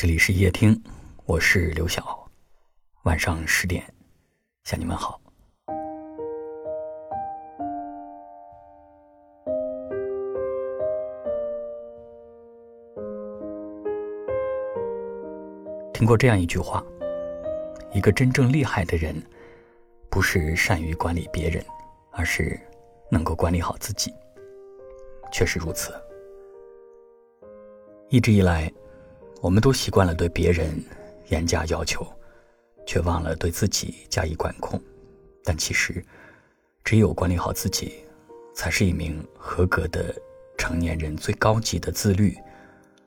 这里是夜听，我是刘晓。晚上十点，向你们好。听过这样一句话：一个真正厉害的人，不是善于管理别人，而是能够管理好自己。确实如此。一直以来，我们都习惯了对别人严加要求，却忘了对自己加以管控。但其实，只有管理好自己，才是一名合格的成年人最高级的自律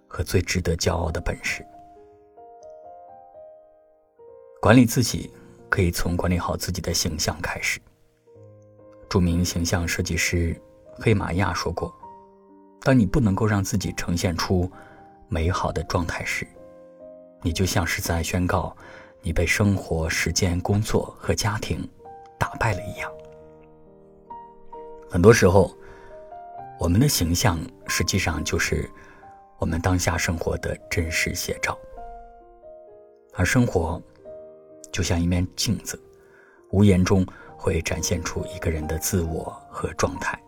和最值得骄傲的本事。管理自己，可以从管理好自己的形象开始。著名形象设计师黑玛亚说过：“当你不能够让自己呈现出美好的状态时，你就像是在宣告你被生活、时间、工作和家庭打败了一样。”很多时候，我们的形象实际上就是我们当下生活的真实写照，而生活。就像一面镜子，无言中会展现出一个人的自我和状态。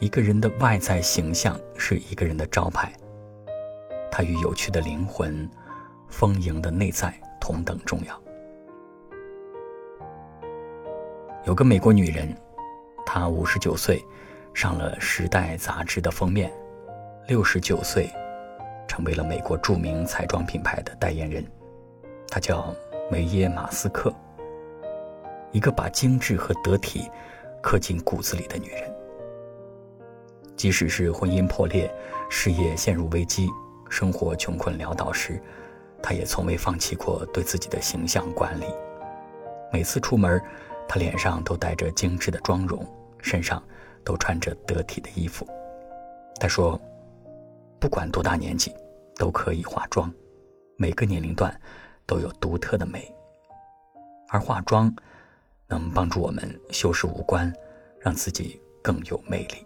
一个人的外在形象是一个人的招牌，它与有趣的灵魂、丰盈的内在同等重要。有个美国女人，她五十九岁，上了《时代》杂志的封面，六十九岁，成为了美国著名彩妆品牌的代言人。她叫。梅耶马斯克，一个把精致和得体刻进骨子里的女人。即使是婚姻破裂、事业陷入危机、生活穷困潦倒时，他也从未放弃过对自己的形象管理。每次出门，他脸上都带着精致的妆容，身上都穿着得体的衣服。他说：“不管多大年纪，都可以化妆，每个年龄段。”都有独特的美，而化妆能帮助我们修饰五官，让自己更有魅力。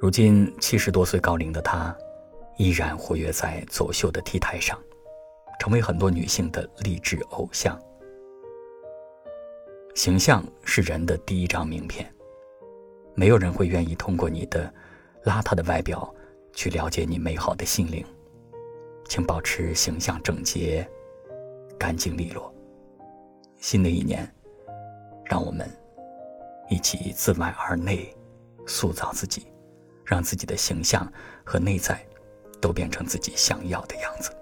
如今七十多岁高龄的她，依然活跃在走秀的 T 台上，成为很多女性的励志偶像。形象是人的第一张名片，没有人会愿意通过你的邋遢的外表去了解你美好的心灵。请保持形象整洁、干净利落。新的一年，让我们一起自外而内塑造自己，让自己的形象和内在都变成自己想要的样子。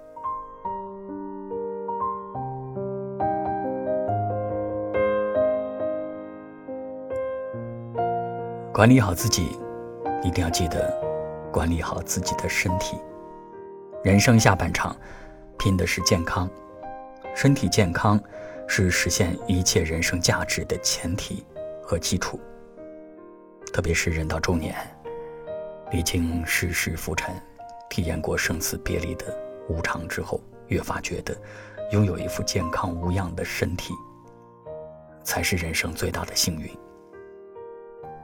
管理好自己，一定要记得管理好自己的身体。人生下半场，拼的是健康，身体健康是实现一切人生价值的前提和基础。特别是人到中年，历经世事浮沉，体验过生死别离的无常之后，越发觉得，拥有一副健康无恙的身体，才是人生最大的幸运。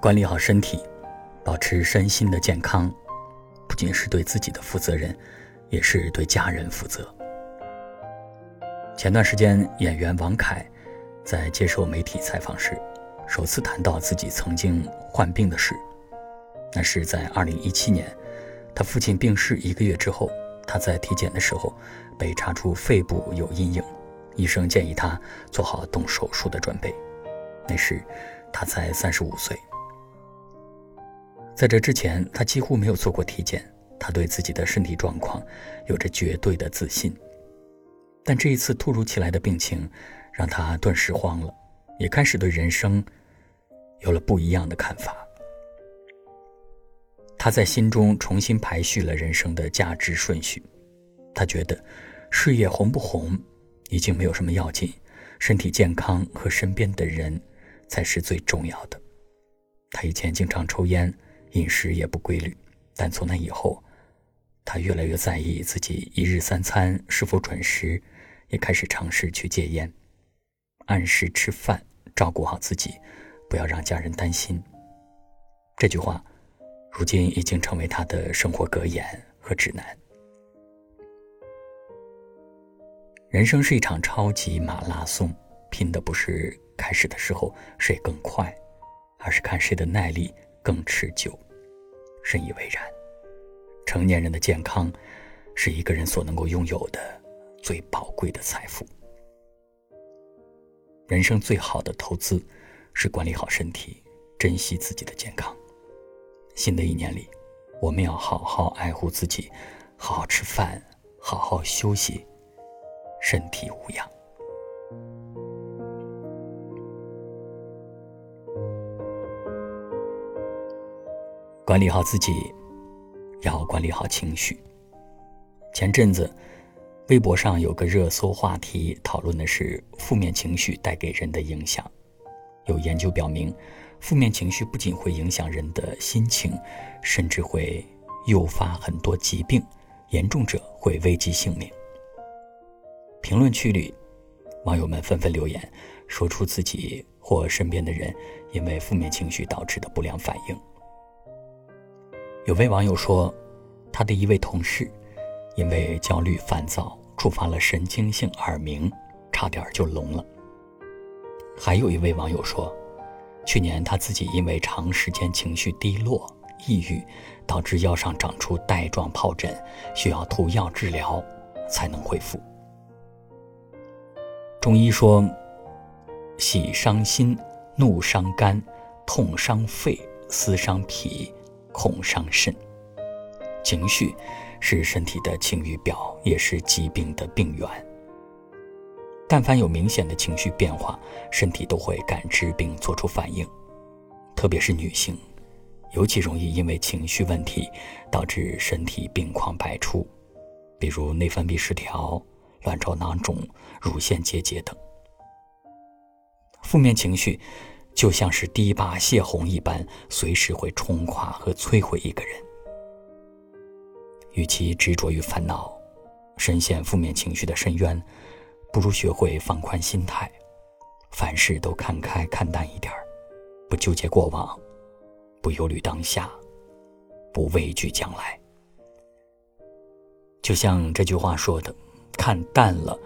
管理好身体，保持身心的健康，不仅是对自己的负责任。也是对家人负责。前段时间，演员王凯在接受媒体采访时，首次谈到自己曾经患病的事。那是在2017年，他父亲病逝一个月之后，他在体检的时候被查出肺部有阴影，医生建议他做好动手术的准备。那时他才35岁，在这之前，他几乎没有做过体检。他对自己的身体状况有着绝对的自信，但这一次突如其来的病情让他顿时慌了，也开始对人生有了不一样的看法。他在心中重新排序了人生的价值顺序，他觉得事业红不红已经没有什么要紧，身体健康和身边的人才是最重要的。他以前经常抽烟，饮食也不规律，但从那以后。他越来越在意自己一日三餐是否准时，也开始尝试去戒烟，按时吃饭，照顾好自己，不要让家人担心。这句话，如今已经成为他的生活格言和指南。人生是一场超级马拉松，拼的不是开始的时候谁更快，而是看谁的耐力更持久。深以为然。成年人的健康，是一个人所能够拥有的最宝贵的财富。人生最好的投资，是管理好身体，珍惜自己的健康。新的一年里，我们要好好爱护自己，好好吃饭，好好休息，身体无恙。管理好自己，要管理好情绪。前阵子。微博上有个热搜话题，讨论的是负面情绪带给人的影响。有研究表明，负面情绪不仅会影响人的心情，甚至会诱发很多疾病，严重者会危及性命。评论区里，网友们纷纷留言，说出自己或身边的人因为负面情绪导致的不良反应。有位网友说，他的一位同事。因为焦虑烦躁触发了神经性耳鸣，差点就聋了。还有一位网友说，去年他自己因为长时间情绪低落、抑郁，导致腰上长出带状疱疹，需要涂药治疗才能恢复。中医说，喜伤心，怒伤肝，痛伤肺，思伤脾，恐伤肾。情绪。是身体的晴雨表，也是疾病的病源。但凡有明显的情绪变化，身体都会感知并做出反应。特别是女性，尤其容易因为情绪问题导致身体病况百出，比如内分泌失调、卵巢囊肿、乳腺结节等。负面情绪就像是堤坝泄洪一般，随时会冲垮和摧毁一个人。与其执着于烦恼，深陷负面情绪的深渊，不如学会放宽心态，凡事都看开看淡一点儿，不纠结过往，不忧虑当下，不畏惧将来。就像这句话说的：“看淡了，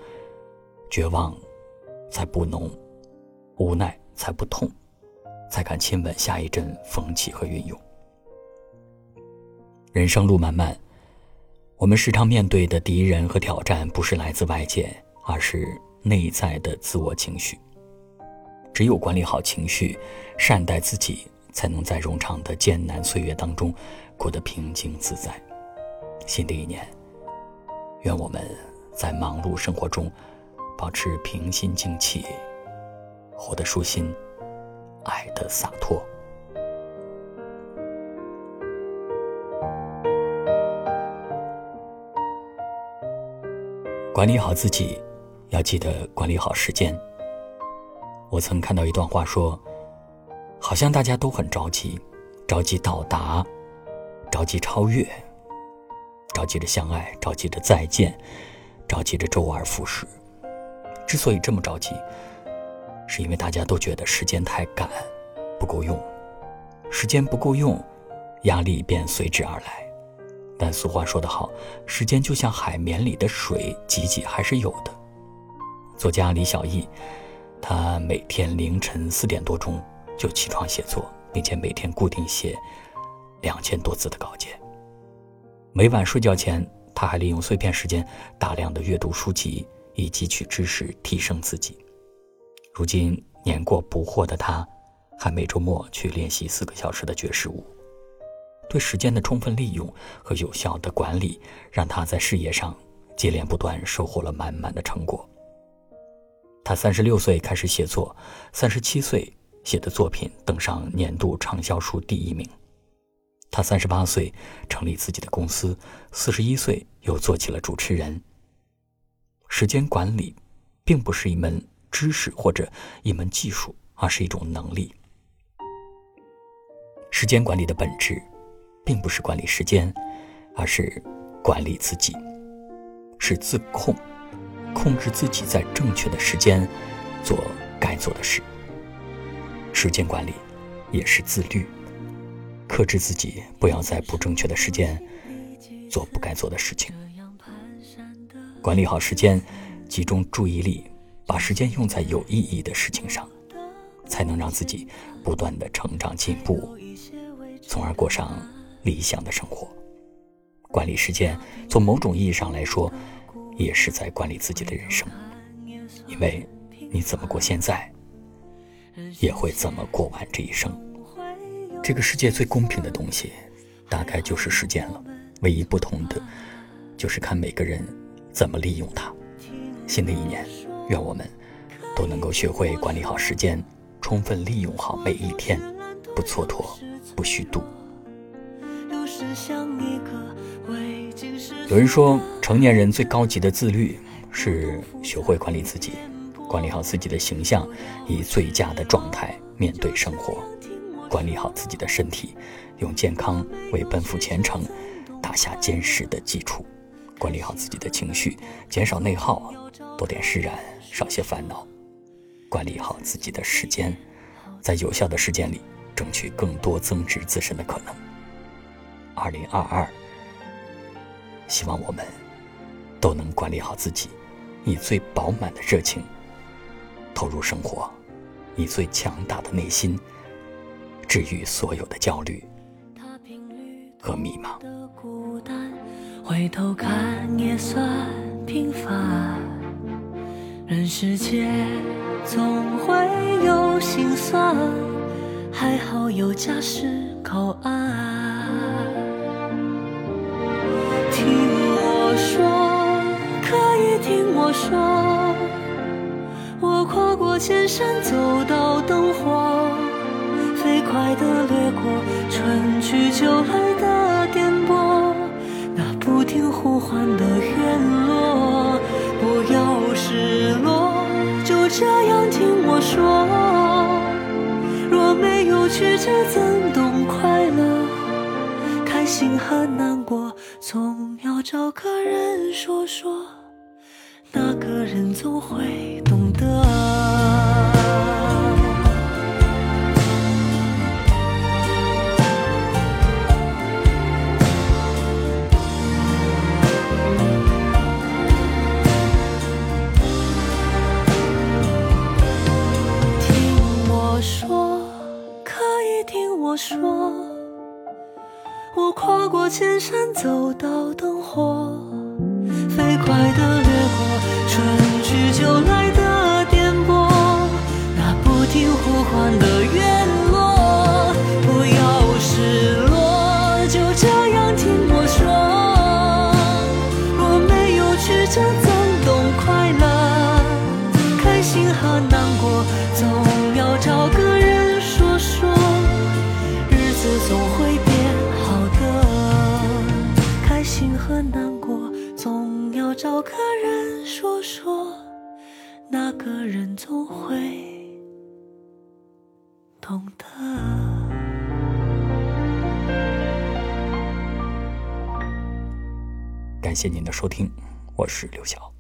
绝望才不浓，无奈才不痛，才敢亲吻下一阵风起和云涌。”人生路漫漫。我们时常面对的敌人和挑战，不是来自外界，而是内在的自我情绪。只有管理好情绪，善待自己，才能在冗长的艰难岁月当中过得平静自在。新的一年，愿我们在忙碌生活中保持平心静气，活得舒心，爱得洒脱。管理好自己，要记得管理好时间。我曾看到一段话说，好像大家都很着急，着急到达，着急超越，着急着相爱，着急着再见，着急着周而复始。之所以这么着急，是因为大家都觉得时间太赶，不够用，时间不够用，压力便随之而来。但俗话说得好，时间就像海绵里的水，挤挤还是有的。作家李小艺，他每天凌晨四点多钟就起床写作，并且每天固定写两千多字的稿件。每晚睡觉前，他还利用碎片时间大量的阅读书籍，以汲取知识，提升自己。如今年过不惑的他，还每周末去练习四个小时的爵士舞。对时间的充分利用和有效的管理，让他在事业上接连不断，收获了满满的成果。他三十六岁开始写作，三十七岁写的作品登上年度畅销书第一名。他三十八岁成立自己的公司，四十一岁又做起了主持人。时间管理，并不是一门知识或者一门技术，而是一种能力。时间管理的本质。并不是管理时间，而是管理自己，是自控，控制自己在正确的时间做该做的事。时间管理也是自律，克制自己不要在不正确的时间做不该做的事情。管理好时间，集中注意力，把时间用在有意义的事情上，才能让自己不断的成长进步，从而过上理想的生活。管理时间，从某种意义上来说，也是在管理自己的人生，因为你怎么过现在，也会怎么过完这一生。这个世界最公平的东西，大概就是时间了。唯一不同的，就是看每个人怎么利用它。新的一年，愿我们都能够学会管理好时间，充分利用好每一天，不蹉跎，不虚度。有人说，成年人最高级的自律是学会管理自己，管理好自己的形象，以最佳的状态面对生活；管理好自己的身体，用健康为奔赴前程打下坚实的基础；管理好自己的情绪，减少内耗。多点释然，少些烦恼，管理好自己的时间，在有效的时间里争取更多增值自身的可能。二零二二，希望我们都能管理好自己，以最饱满的热情投入生活，以最强大的内心治愈所有的焦虑和迷茫。回头看也算平凡。人世间总会有心酸，还好有家是靠岸。我说，我跨过千山走到灯火，飞快地掠过春去秋来的颠簸，那不停呼唤的院落。不要失落，就这样听我说。若没有曲折，怎懂快乐？开心和难过，总要找个人说说，人总会懂得。听我说，可以听我说，我跨过千山，走到灯火，飞快的就来。个人总会懂得。感谢您的收听，我是刘晓。